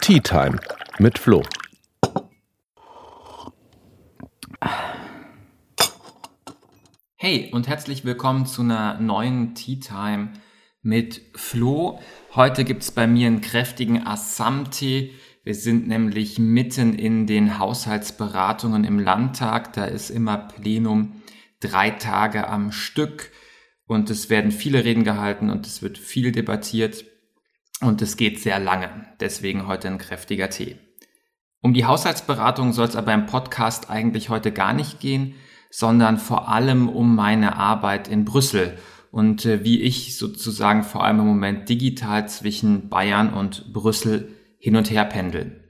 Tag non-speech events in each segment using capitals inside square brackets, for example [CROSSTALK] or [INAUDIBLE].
Tea Time mit Flo. Hey und herzlich willkommen zu einer neuen Tea Time mit Flo. Heute gibt es bei mir einen kräftigen Assam-Tee. Wir sind nämlich mitten in den Haushaltsberatungen im Landtag. Da ist immer Plenum drei Tage am Stück und es werden viele Reden gehalten und es wird viel debattiert und es geht sehr lange. Deswegen heute ein kräftiger Tee. Um die Haushaltsberatung soll es aber im Podcast eigentlich heute gar nicht gehen, sondern vor allem um meine Arbeit in Brüssel und äh, wie ich sozusagen vor allem im Moment digital zwischen Bayern und Brüssel hin und her pendeln.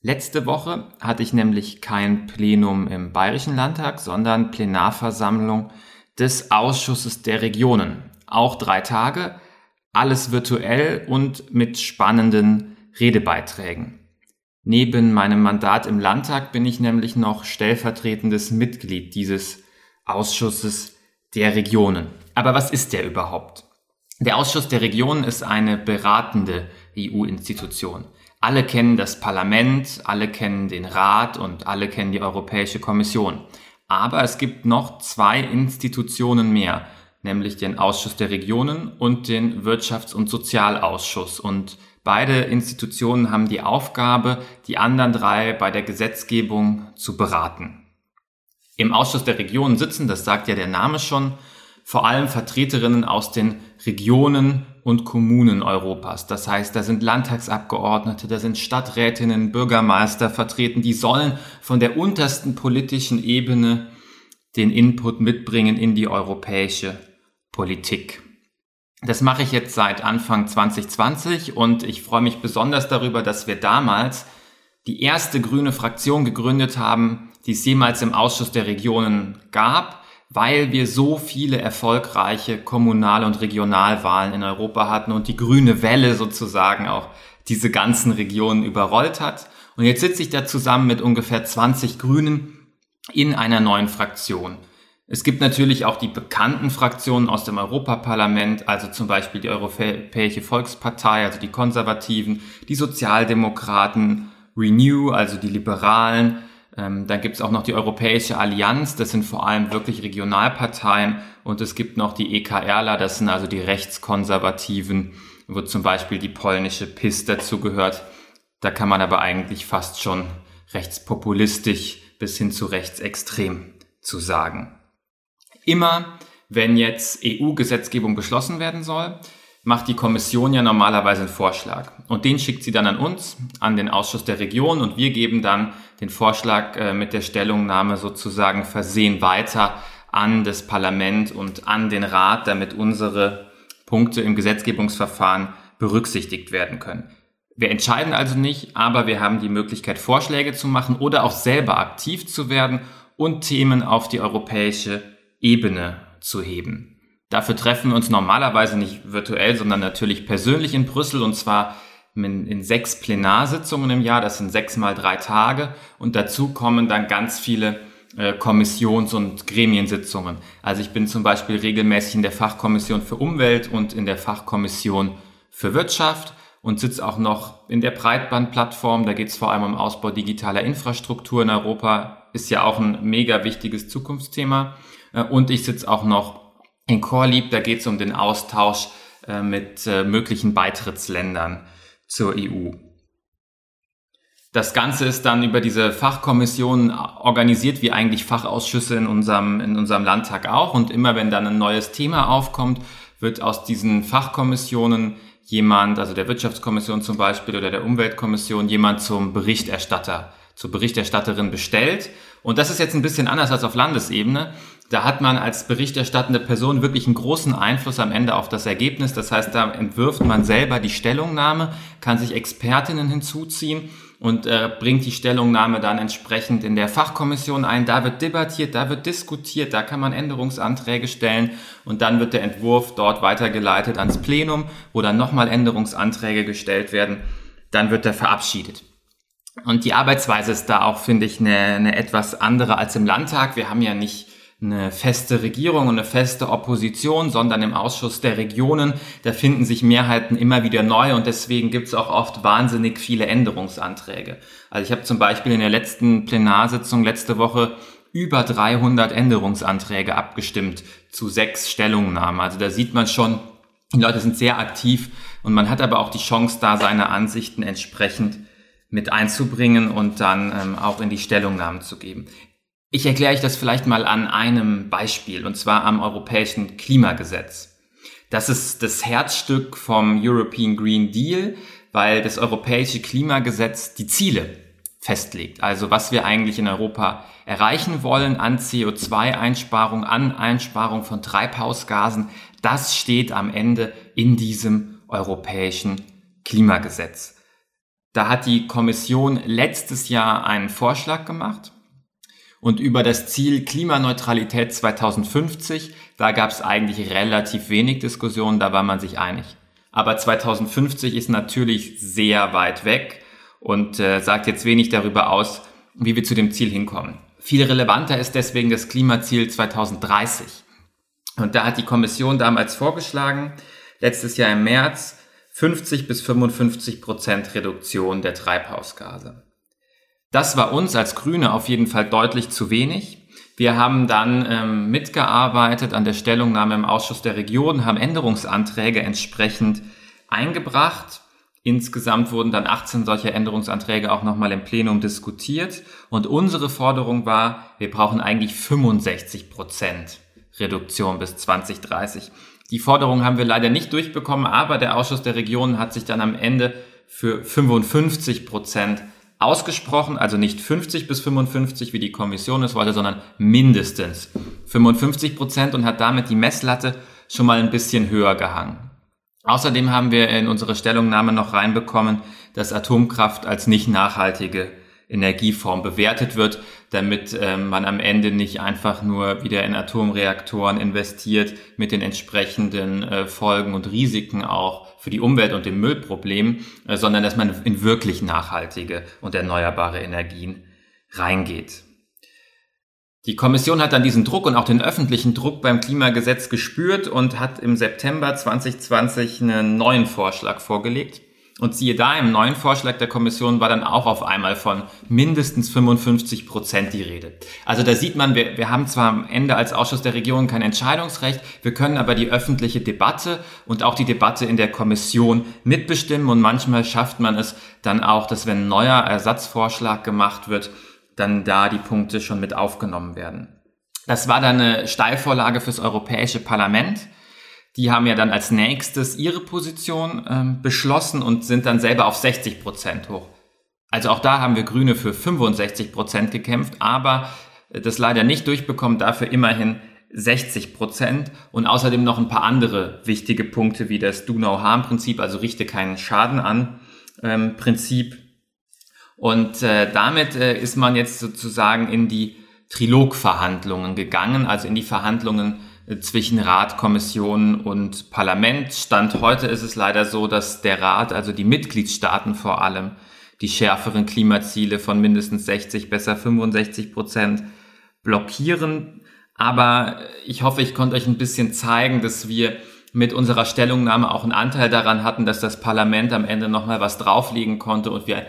Letzte Woche hatte ich nämlich kein Plenum im Bayerischen Landtag, sondern Plenarversammlung des Ausschusses der Regionen. Auch drei Tage, alles virtuell und mit spannenden Redebeiträgen. Neben meinem Mandat im Landtag bin ich nämlich noch stellvertretendes Mitglied dieses Ausschusses der Regionen. Aber was ist der überhaupt? Der Ausschuss der Regionen ist eine beratende EU-Institution. Alle kennen das Parlament, alle kennen den Rat und alle kennen die Europäische Kommission. Aber es gibt noch zwei Institutionen mehr, nämlich den Ausschuss der Regionen und den Wirtschafts- und Sozialausschuss. Und beide Institutionen haben die Aufgabe, die anderen drei bei der Gesetzgebung zu beraten. Im Ausschuss der Regionen sitzen, das sagt ja der Name schon, vor allem Vertreterinnen aus den Regionen und Kommunen Europas. Das heißt, da sind Landtagsabgeordnete, da sind Stadträtinnen, Bürgermeister vertreten, die sollen von der untersten politischen Ebene den Input mitbringen in die europäische Politik. Das mache ich jetzt seit Anfang 2020 und ich freue mich besonders darüber, dass wir damals die erste grüne Fraktion gegründet haben, die es jemals im Ausschuss der Regionen gab weil wir so viele erfolgreiche Kommunal- und Regionalwahlen in Europa hatten und die grüne Welle sozusagen auch diese ganzen Regionen überrollt hat. Und jetzt sitze ich da zusammen mit ungefähr 20 Grünen in einer neuen Fraktion. Es gibt natürlich auch die bekannten Fraktionen aus dem Europaparlament, also zum Beispiel die Europäische Volkspartei, also die Konservativen, die Sozialdemokraten, Renew, also die Liberalen, ähm, dann gibt es auch noch die Europäische Allianz, das sind vor allem wirklich Regionalparteien und es gibt noch die EKRler, das sind also die Rechtskonservativen, wo zum Beispiel die polnische PIS dazugehört. Da kann man aber eigentlich fast schon rechtspopulistisch bis hin zu rechtsextrem zu sagen. Immer wenn jetzt EU-Gesetzgebung beschlossen werden soll, macht die Kommission ja normalerweise einen Vorschlag. Und den schickt sie dann an uns, an den Ausschuss der Region und wir geben dann den Vorschlag äh, mit der Stellungnahme sozusagen versehen weiter an das Parlament und an den Rat, damit unsere Punkte im Gesetzgebungsverfahren berücksichtigt werden können. Wir entscheiden also nicht, aber wir haben die Möglichkeit, Vorschläge zu machen oder auch selber aktiv zu werden und Themen auf die europäische Ebene zu heben. Dafür treffen wir uns normalerweise nicht virtuell, sondern natürlich persönlich in Brüssel und zwar in, in, sechs Plenarsitzungen im Jahr. Das sind sechs mal drei Tage und dazu kommen dann ganz viele äh, Kommissions- und Gremiensitzungen. Also ich bin zum Beispiel regelmäßig in der Fachkommission für Umwelt und in der Fachkommission für Wirtschaft und sitze auch noch in der Breitbandplattform. Da geht es vor allem um Ausbau digitaler Infrastruktur in Europa. Ist ja auch ein mega wichtiges Zukunftsthema. Äh, und ich sitze auch noch in Chorlieb, da geht es um den Austausch äh, mit äh, möglichen Beitrittsländern zur EU. Das Ganze ist dann über diese Fachkommission organisiert, wie eigentlich Fachausschüsse in unserem, in unserem Landtag auch. Und immer wenn dann ein neues Thema aufkommt, wird aus diesen Fachkommissionen jemand, also der Wirtschaftskommission zum Beispiel oder der Umweltkommission, jemand zum Berichterstatter, zur Berichterstatterin bestellt. Und das ist jetzt ein bisschen anders als auf Landesebene. Da hat man als berichterstattende Person wirklich einen großen Einfluss am Ende auf das Ergebnis. Das heißt, da entwirft man selber die Stellungnahme, kann sich Expertinnen hinzuziehen und äh, bringt die Stellungnahme dann entsprechend in der Fachkommission ein. Da wird debattiert, da wird diskutiert, da kann man Änderungsanträge stellen und dann wird der Entwurf dort weitergeleitet ans Plenum, wo dann nochmal Änderungsanträge gestellt werden. Dann wird er verabschiedet. Und die Arbeitsweise ist da auch, finde ich, eine, eine etwas andere als im Landtag. Wir haben ja nicht eine feste Regierung und eine feste Opposition, sondern im Ausschuss der Regionen, da finden sich Mehrheiten immer wieder neu und deswegen gibt es auch oft wahnsinnig viele Änderungsanträge. Also ich habe zum Beispiel in der letzten Plenarsitzung letzte Woche über 300 Änderungsanträge abgestimmt zu sechs Stellungnahmen. Also da sieht man schon, die Leute sind sehr aktiv und man hat aber auch die Chance, da seine Ansichten entsprechend mit einzubringen und dann ähm, auch in die Stellungnahmen zu geben. Ich erkläre euch das vielleicht mal an einem Beispiel, und zwar am europäischen Klimagesetz. Das ist das Herzstück vom European Green Deal, weil das europäische Klimagesetz die Ziele festlegt. Also was wir eigentlich in Europa erreichen wollen an CO2-Einsparung, an Einsparung von Treibhausgasen, das steht am Ende in diesem europäischen Klimagesetz. Da hat die Kommission letztes Jahr einen Vorschlag gemacht und über das Ziel Klimaneutralität 2050, da gab es eigentlich relativ wenig Diskussionen, da war man sich einig. Aber 2050 ist natürlich sehr weit weg und äh, sagt jetzt wenig darüber aus, wie wir zu dem Ziel hinkommen. Viel relevanter ist deswegen das Klimaziel 2030. Und da hat die Kommission damals vorgeschlagen, letztes Jahr im März, 50 bis 55 Prozent Reduktion der Treibhausgase. Das war uns als Grüne auf jeden Fall deutlich zu wenig. Wir haben dann ähm, mitgearbeitet an der Stellungnahme im Ausschuss der Region, haben Änderungsanträge entsprechend eingebracht. Insgesamt wurden dann 18 solcher Änderungsanträge auch nochmal im Plenum diskutiert. Und unsere Forderung war, wir brauchen eigentlich 65 Prozent Reduktion bis 2030. Die Forderung haben wir leider nicht durchbekommen, aber der Ausschuss der Regionen hat sich dann am Ende für 55 Prozent ausgesprochen, also nicht 50 bis 55, wie die Kommission es wollte, sondern mindestens 55 Prozent und hat damit die Messlatte schon mal ein bisschen höher gehangen. Außerdem haben wir in unsere Stellungnahme noch reinbekommen, dass Atomkraft als nicht nachhaltige Energieform bewertet wird, damit äh, man am Ende nicht einfach nur wieder in Atomreaktoren investiert mit den entsprechenden äh, Folgen und Risiken auch für die Umwelt und dem Müllproblem, äh, sondern dass man in wirklich nachhaltige und erneuerbare Energien reingeht. Die Kommission hat dann diesen Druck und auch den öffentlichen Druck beim Klimagesetz gespürt und hat im September 2020 einen neuen Vorschlag vorgelegt und siehe da, im neuen Vorschlag der Kommission war dann auch auf einmal von mindestens 55 Prozent die Rede. Also da sieht man, wir, wir haben zwar am Ende als Ausschuss der Regierung kein Entscheidungsrecht, wir können aber die öffentliche Debatte und auch die Debatte in der Kommission mitbestimmen und manchmal schafft man es dann auch, dass wenn ein neuer Ersatzvorschlag gemacht wird, dann da die Punkte schon mit aufgenommen werden. Das war dann eine Steilvorlage fürs Europäische Parlament. Die haben ja dann als nächstes ihre Position ähm, beschlossen und sind dann selber auf 60 Prozent hoch. Also auch da haben wir Grüne für 65 Prozent gekämpft, aber äh, das leider nicht durchbekommen, dafür immerhin 60 Prozent und außerdem noch ein paar andere wichtige Punkte wie das Do-No-Harm-Prinzip, also richte keinen Schaden an ähm, Prinzip. Und äh, damit äh, ist man jetzt sozusagen in die Trilogverhandlungen gegangen, also in die Verhandlungen zwischen Rat, Kommission und Parlament. Stand heute ist es leider so, dass der Rat, also die Mitgliedstaaten vor allem, die schärferen Klimaziele von mindestens 60, besser 65 Prozent blockieren. Aber ich hoffe, ich konnte euch ein bisschen zeigen, dass wir mit unserer Stellungnahme auch einen Anteil daran hatten, dass das Parlament am Ende nochmal was drauflegen konnte und wir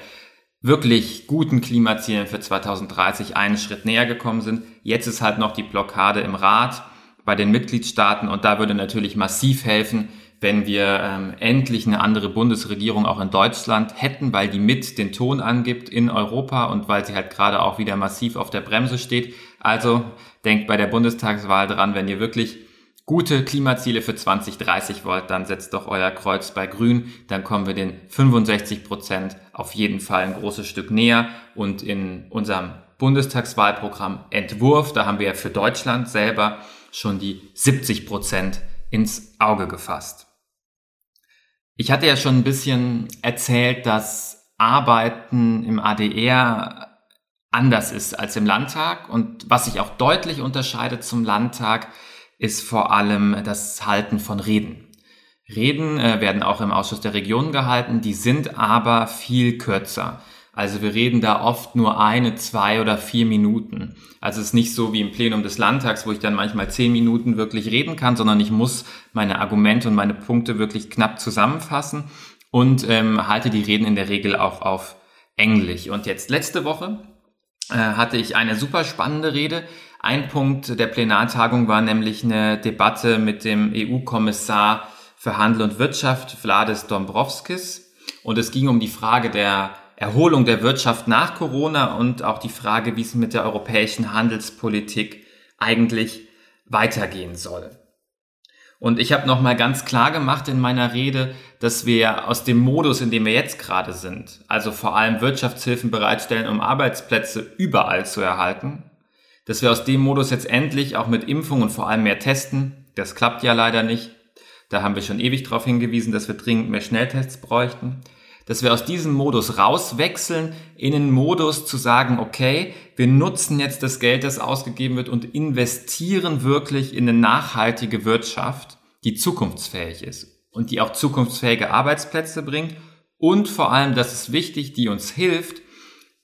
wirklich guten Klimazielen für 2030 einen Schritt näher gekommen sind. Jetzt ist halt noch die Blockade im Rat bei den Mitgliedstaaten. Und da würde natürlich massiv helfen, wenn wir ähm, endlich eine andere Bundesregierung auch in Deutschland hätten, weil die mit den Ton angibt in Europa und weil sie halt gerade auch wieder massiv auf der Bremse steht. Also denkt bei der Bundestagswahl dran, wenn ihr wirklich gute Klimaziele für 2030 wollt, dann setzt doch euer Kreuz bei Grün, dann kommen wir den 65 Prozent auf jeden Fall ein großes Stück näher. Und in unserem Bundestagswahlprogramm Entwurf, da haben wir für Deutschland selber schon die 70 Prozent ins Auge gefasst. Ich hatte ja schon ein bisschen erzählt, dass Arbeiten im ADR anders ist als im Landtag und was sich auch deutlich unterscheidet zum Landtag, ist vor allem das Halten von Reden. Reden äh, werden auch im Ausschuss der Regionen gehalten, die sind aber viel kürzer. Also wir reden da oft nur eine, zwei oder vier Minuten. Also es ist nicht so wie im Plenum des Landtags, wo ich dann manchmal zehn Minuten wirklich reden kann, sondern ich muss meine Argumente und meine Punkte wirklich knapp zusammenfassen und ähm, halte die Reden in der Regel auch auf Englisch. Und jetzt letzte Woche äh, hatte ich eine super spannende Rede. Ein Punkt der Plenartagung war nämlich eine Debatte mit dem EU-Kommissar für Handel und Wirtschaft, Vladis Dombrovskis. Und es ging um die Frage der Erholung der Wirtschaft nach Corona und auch die Frage, wie es mit der europäischen Handelspolitik eigentlich weitergehen soll. Und ich habe nochmal ganz klar gemacht in meiner Rede, dass wir aus dem Modus, in dem wir jetzt gerade sind, also vor allem Wirtschaftshilfen bereitstellen, um Arbeitsplätze überall zu erhalten, dass wir aus dem Modus jetzt endlich auch mit Impfung und vor allem mehr testen, das klappt ja leider nicht, da haben wir schon ewig darauf hingewiesen, dass wir dringend mehr Schnelltests bräuchten, dass wir aus diesem Modus rauswechseln in einen Modus zu sagen, okay, wir nutzen jetzt das Geld, das ausgegeben wird und investieren wirklich in eine nachhaltige Wirtschaft, die zukunftsfähig ist und die auch zukunftsfähige Arbeitsplätze bringt und vor allem, das ist wichtig, die uns hilft,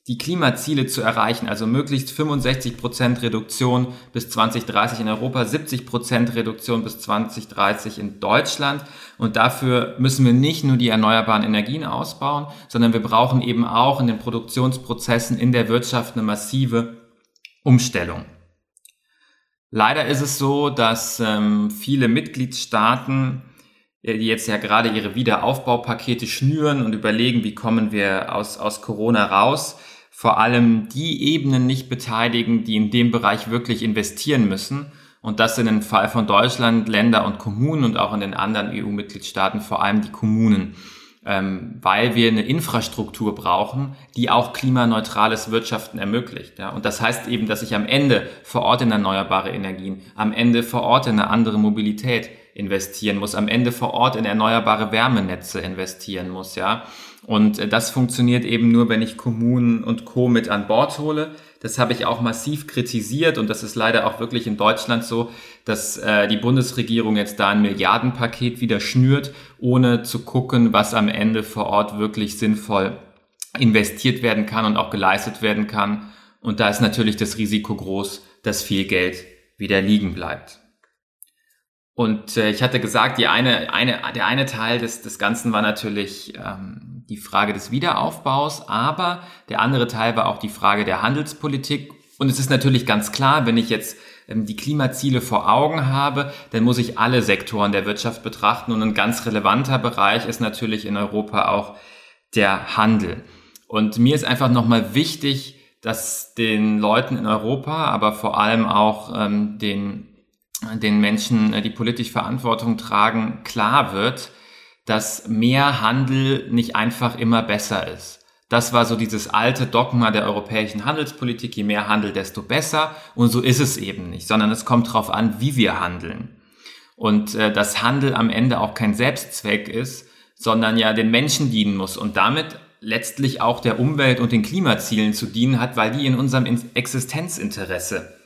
die Klimaziele zu erreichen, also möglichst 65 Prozent Reduktion bis 2030 in Europa, 70 Prozent Reduktion bis 2030 in Deutschland. Und dafür müssen wir nicht nur die erneuerbaren Energien ausbauen, sondern wir brauchen eben auch in den Produktionsprozessen in der Wirtschaft eine massive Umstellung. Leider ist es so, dass ähm, viele Mitgliedstaaten die jetzt ja gerade ihre Wiederaufbaupakete schnüren und überlegen, wie kommen wir aus, aus Corona raus, vor allem die Ebenen nicht beteiligen, die in dem Bereich wirklich investieren müssen. Und das sind im Fall von Deutschland Länder und Kommunen und auch in den anderen EU-Mitgliedstaaten vor allem die Kommunen, ähm, weil wir eine Infrastruktur brauchen, die auch klimaneutrales Wirtschaften ermöglicht. Ja? Und das heißt eben, dass ich am Ende vor Ort in erneuerbare Energien, am Ende vor Ort in eine andere Mobilität investieren muss, am Ende vor Ort in erneuerbare Wärmenetze investieren muss, ja. Und äh, das funktioniert eben nur, wenn ich Kommunen und Co. mit an Bord hole. Das habe ich auch massiv kritisiert und das ist leider auch wirklich in Deutschland so, dass äh, die Bundesregierung jetzt da ein Milliardenpaket wieder schnürt, ohne zu gucken, was am Ende vor Ort wirklich sinnvoll investiert werden kann und auch geleistet werden kann. Und da ist natürlich das Risiko groß, dass viel Geld wieder liegen bleibt. Und äh, ich hatte gesagt, die eine, eine, der eine Teil des, des Ganzen war natürlich ähm, die Frage des Wiederaufbaus, aber der andere Teil war auch die Frage der Handelspolitik. Und es ist natürlich ganz klar, wenn ich jetzt ähm, die Klimaziele vor Augen habe, dann muss ich alle Sektoren der Wirtschaft betrachten. Und ein ganz relevanter Bereich ist natürlich in Europa auch der Handel. Und mir ist einfach nochmal wichtig, dass den Leuten in Europa, aber vor allem auch ähm, den den Menschen, äh, die politisch Verantwortung tragen, klar wird, dass mehr Handel nicht einfach immer besser ist. Das war so dieses alte Dogma der europäischen Handelspolitik, je mehr Handel, desto besser. Und so ist es eben nicht, sondern es kommt darauf an, wie wir handeln. Und äh, dass Handel am Ende auch kein Selbstzweck ist, sondern ja den Menschen dienen muss und damit letztlich auch der Umwelt und den Klimazielen zu dienen hat, weil die in unserem Existenzinteresse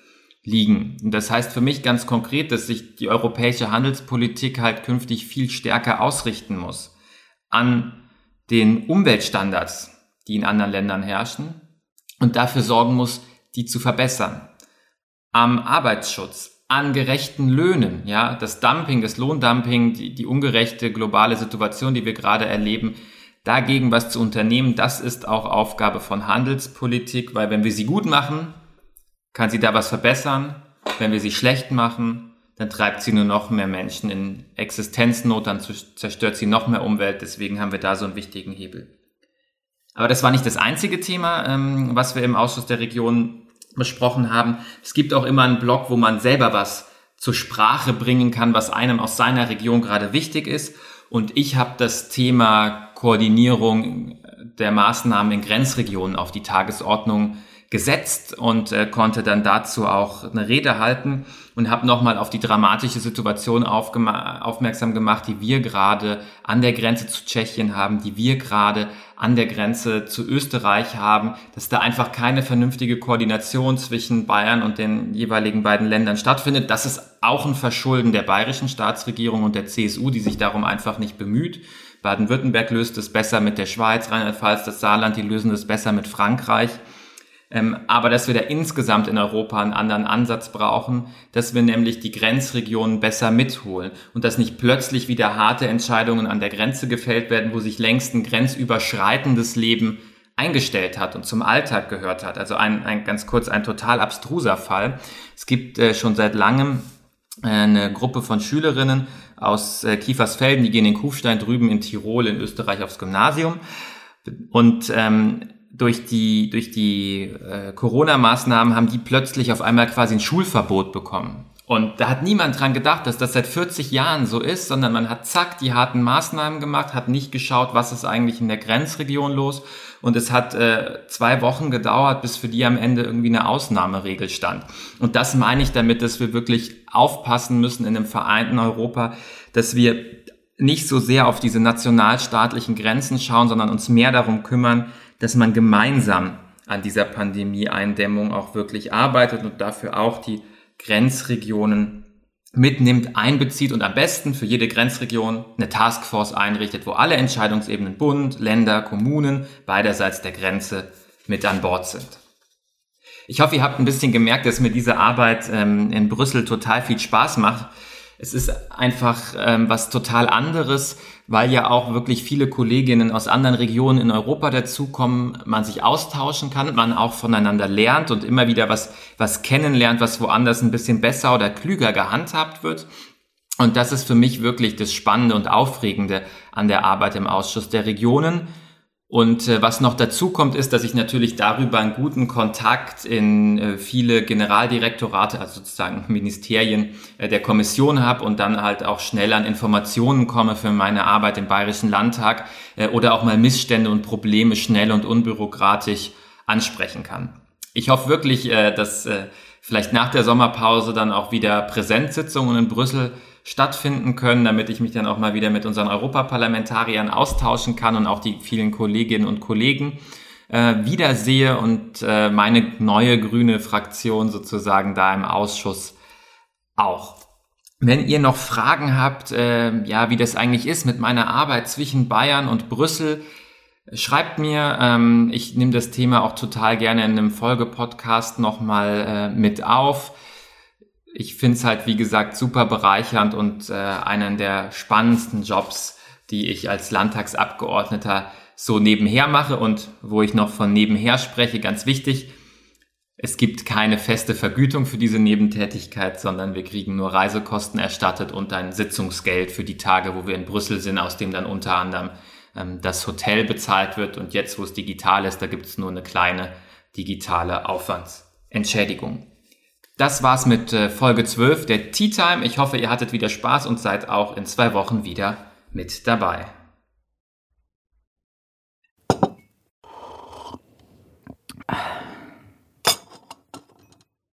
liegen. Und das heißt für mich ganz konkret, dass sich die europäische Handelspolitik halt künftig viel stärker ausrichten muss an den Umweltstandards, die in anderen Ländern herrschen und dafür sorgen muss, die zu verbessern. Am Arbeitsschutz, an gerechten Löhnen, ja, das Dumping, das Lohndumping, die, die ungerechte globale Situation, die wir gerade erleben, dagegen was zu unternehmen, das ist auch Aufgabe von Handelspolitik, weil wenn wir sie gut machen, kann sie da was verbessern. Wenn wir sie schlecht machen, dann treibt sie nur noch mehr Menschen in Existenznot, dann zerstört sie noch mehr Umwelt. Deswegen haben wir da so einen wichtigen Hebel. Aber das war nicht das einzige Thema, ähm, was wir im Ausschuss der Region besprochen haben. Es gibt auch immer einen Blog, wo man selber was zur Sprache bringen kann, was einem aus seiner Region gerade wichtig ist. Und ich habe das Thema Koordinierung der Maßnahmen in Grenzregionen auf die Tagesordnung gesetzt und äh, konnte dann dazu auch eine Rede halten und habe nochmal auf die dramatische Situation aufmerksam gemacht, die wir gerade an der Grenze zu Tschechien haben, die wir gerade an der Grenze zu Österreich haben, dass da einfach keine vernünftige Koordination zwischen Bayern und den jeweiligen beiden Ländern stattfindet. Das ist auch ein Verschulden der bayerischen Staatsregierung und der CSU, die sich darum einfach nicht bemüht. Baden-Württemberg löst es besser mit der Schweiz, Rheinland-Pfalz, das Saarland, die lösen es besser mit Frankreich. Ähm, aber dass wir da insgesamt in Europa einen anderen Ansatz brauchen, dass wir nämlich die Grenzregionen besser mitholen und dass nicht plötzlich wieder harte Entscheidungen an der Grenze gefällt werden, wo sich längst ein grenzüberschreitendes Leben eingestellt hat und zum Alltag gehört hat. Also ein, ein ganz kurz ein total abstruser Fall. Es gibt äh, schon seit langem äh, eine Gruppe von Schülerinnen aus äh, Kiefersfelden, die gehen in Kufstein drüben in Tirol in Österreich aufs Gymnasium und ähm, durch die, durch die äh, Corona-Maßnahmen haben die plötzlich auf einmal quasi ein Schulverbot bekommen. Und da hat niemand dran gedacht, dass das seit 40 Jahren so ist, sondern man hat zack die harten Maßnahmen gemacht, hat nicht geschaut, was ist eigentlich in der Grenzregion los. Und es hat äh, zwei Wochen gedauert, bis für die am Ende irgendwie eine Ausnahmeregel stand. Und das meine ich damit, dass wir wirklich aufpassen müssen in einem vereinten Europa, dass wir nicht so sehr auf diese nationalstaatlichen Grenzen schauen, sondern uns mehr darum kümmern, dass man gemeinsam an dieser Pandemie-Eindämmung auch wirklich arbeitet und dafür auch die Grenzregionen mitnimmt, einbezieht und am besten für jede Grenzregion eine Taskforce einrichtet, wo alle Entscheidungsebenen Bund, Länder, Kommunen beiderseits der Grenze mit an Bord sind. Ich hoffe, ihr habt ein bisschen gemerkt, dass mir diese Arbeit ähm, in Brüssel total viel Spaß macht. Es ist einfach ähm, was total anderes, weil ja auch wirklich viele Kolleginnen aus anderen Regionen in Europa dazukommen, man sich austauschen kann, man auch voneinander lernt und immer wieder was, was kennenlernt, was woanders ein bisschen besser oder klüger gehandhabt wird. Und das ist für mich wirklich das Spannende und Aufregende an der Arbeit im Ausschuss der Regionen, und äh, was noch dazu kommt, ist, dass ich natürlich darüber einen guten Kontakt in äh, viele Generaldirektorate, also sozusagen [LAUGHS] Ministerien äh, der Kommission habe und dann halt auch schnell an Informationen komme für meine Arbeit im Bayerischen Landtag oder auch mal Missstände und Probleme schnell und unbürokratisch ansprechen kann. Ich hoffe wirklich, dass vielleicht nach der Sommerpause dann auch wieder Präsenzsitzungen in Brüssel stattfinden können, damit ich mich dann auch mal wieder mit unseren Europaparlamentariern austauschen kann und auch die vielen Kolleginnen und Kollegen äh, wiedersehe und äh, meine neue grüne Fraktion sozusagen da im Ausschuss auch. Wenn ihr noch Fragen habt, äh, ja, wie das eigentlich ist mit meiner Arbeit zwischen Bayern und Brüssel, schreibt mir. Ähm, ich nehme das Thema auch total gerne in einem Folgepodcast nochmal äh, mit auf ich finde es halt, wie gesagt, super bereichernd und äh, einen der spannendsten Jobs, die ich als Landtagsabgeordneter so nebenher mache und wo ich noch von nebenher spreche, ganz wichtig. Es gibt keine feste Vergütung für diese Nebentätigkeit, sondern wir kriegen nur Reisekosten erstattet und ein Sitzungsgeld für die Tage, wo wir in Brüssel sind, aus dem dann unter anderem ähm, das Hotel bezahlt wird. Und jetzt, wo es digital ist, da gibt es nur eine kleine digitale Aufwandsentschädigung. Das war's mit äh, Folge 12 der Tea Time. Ich hoffe, ihr hattet wieder Spaß und seid auch in zwei Wochen wieder mit dabei.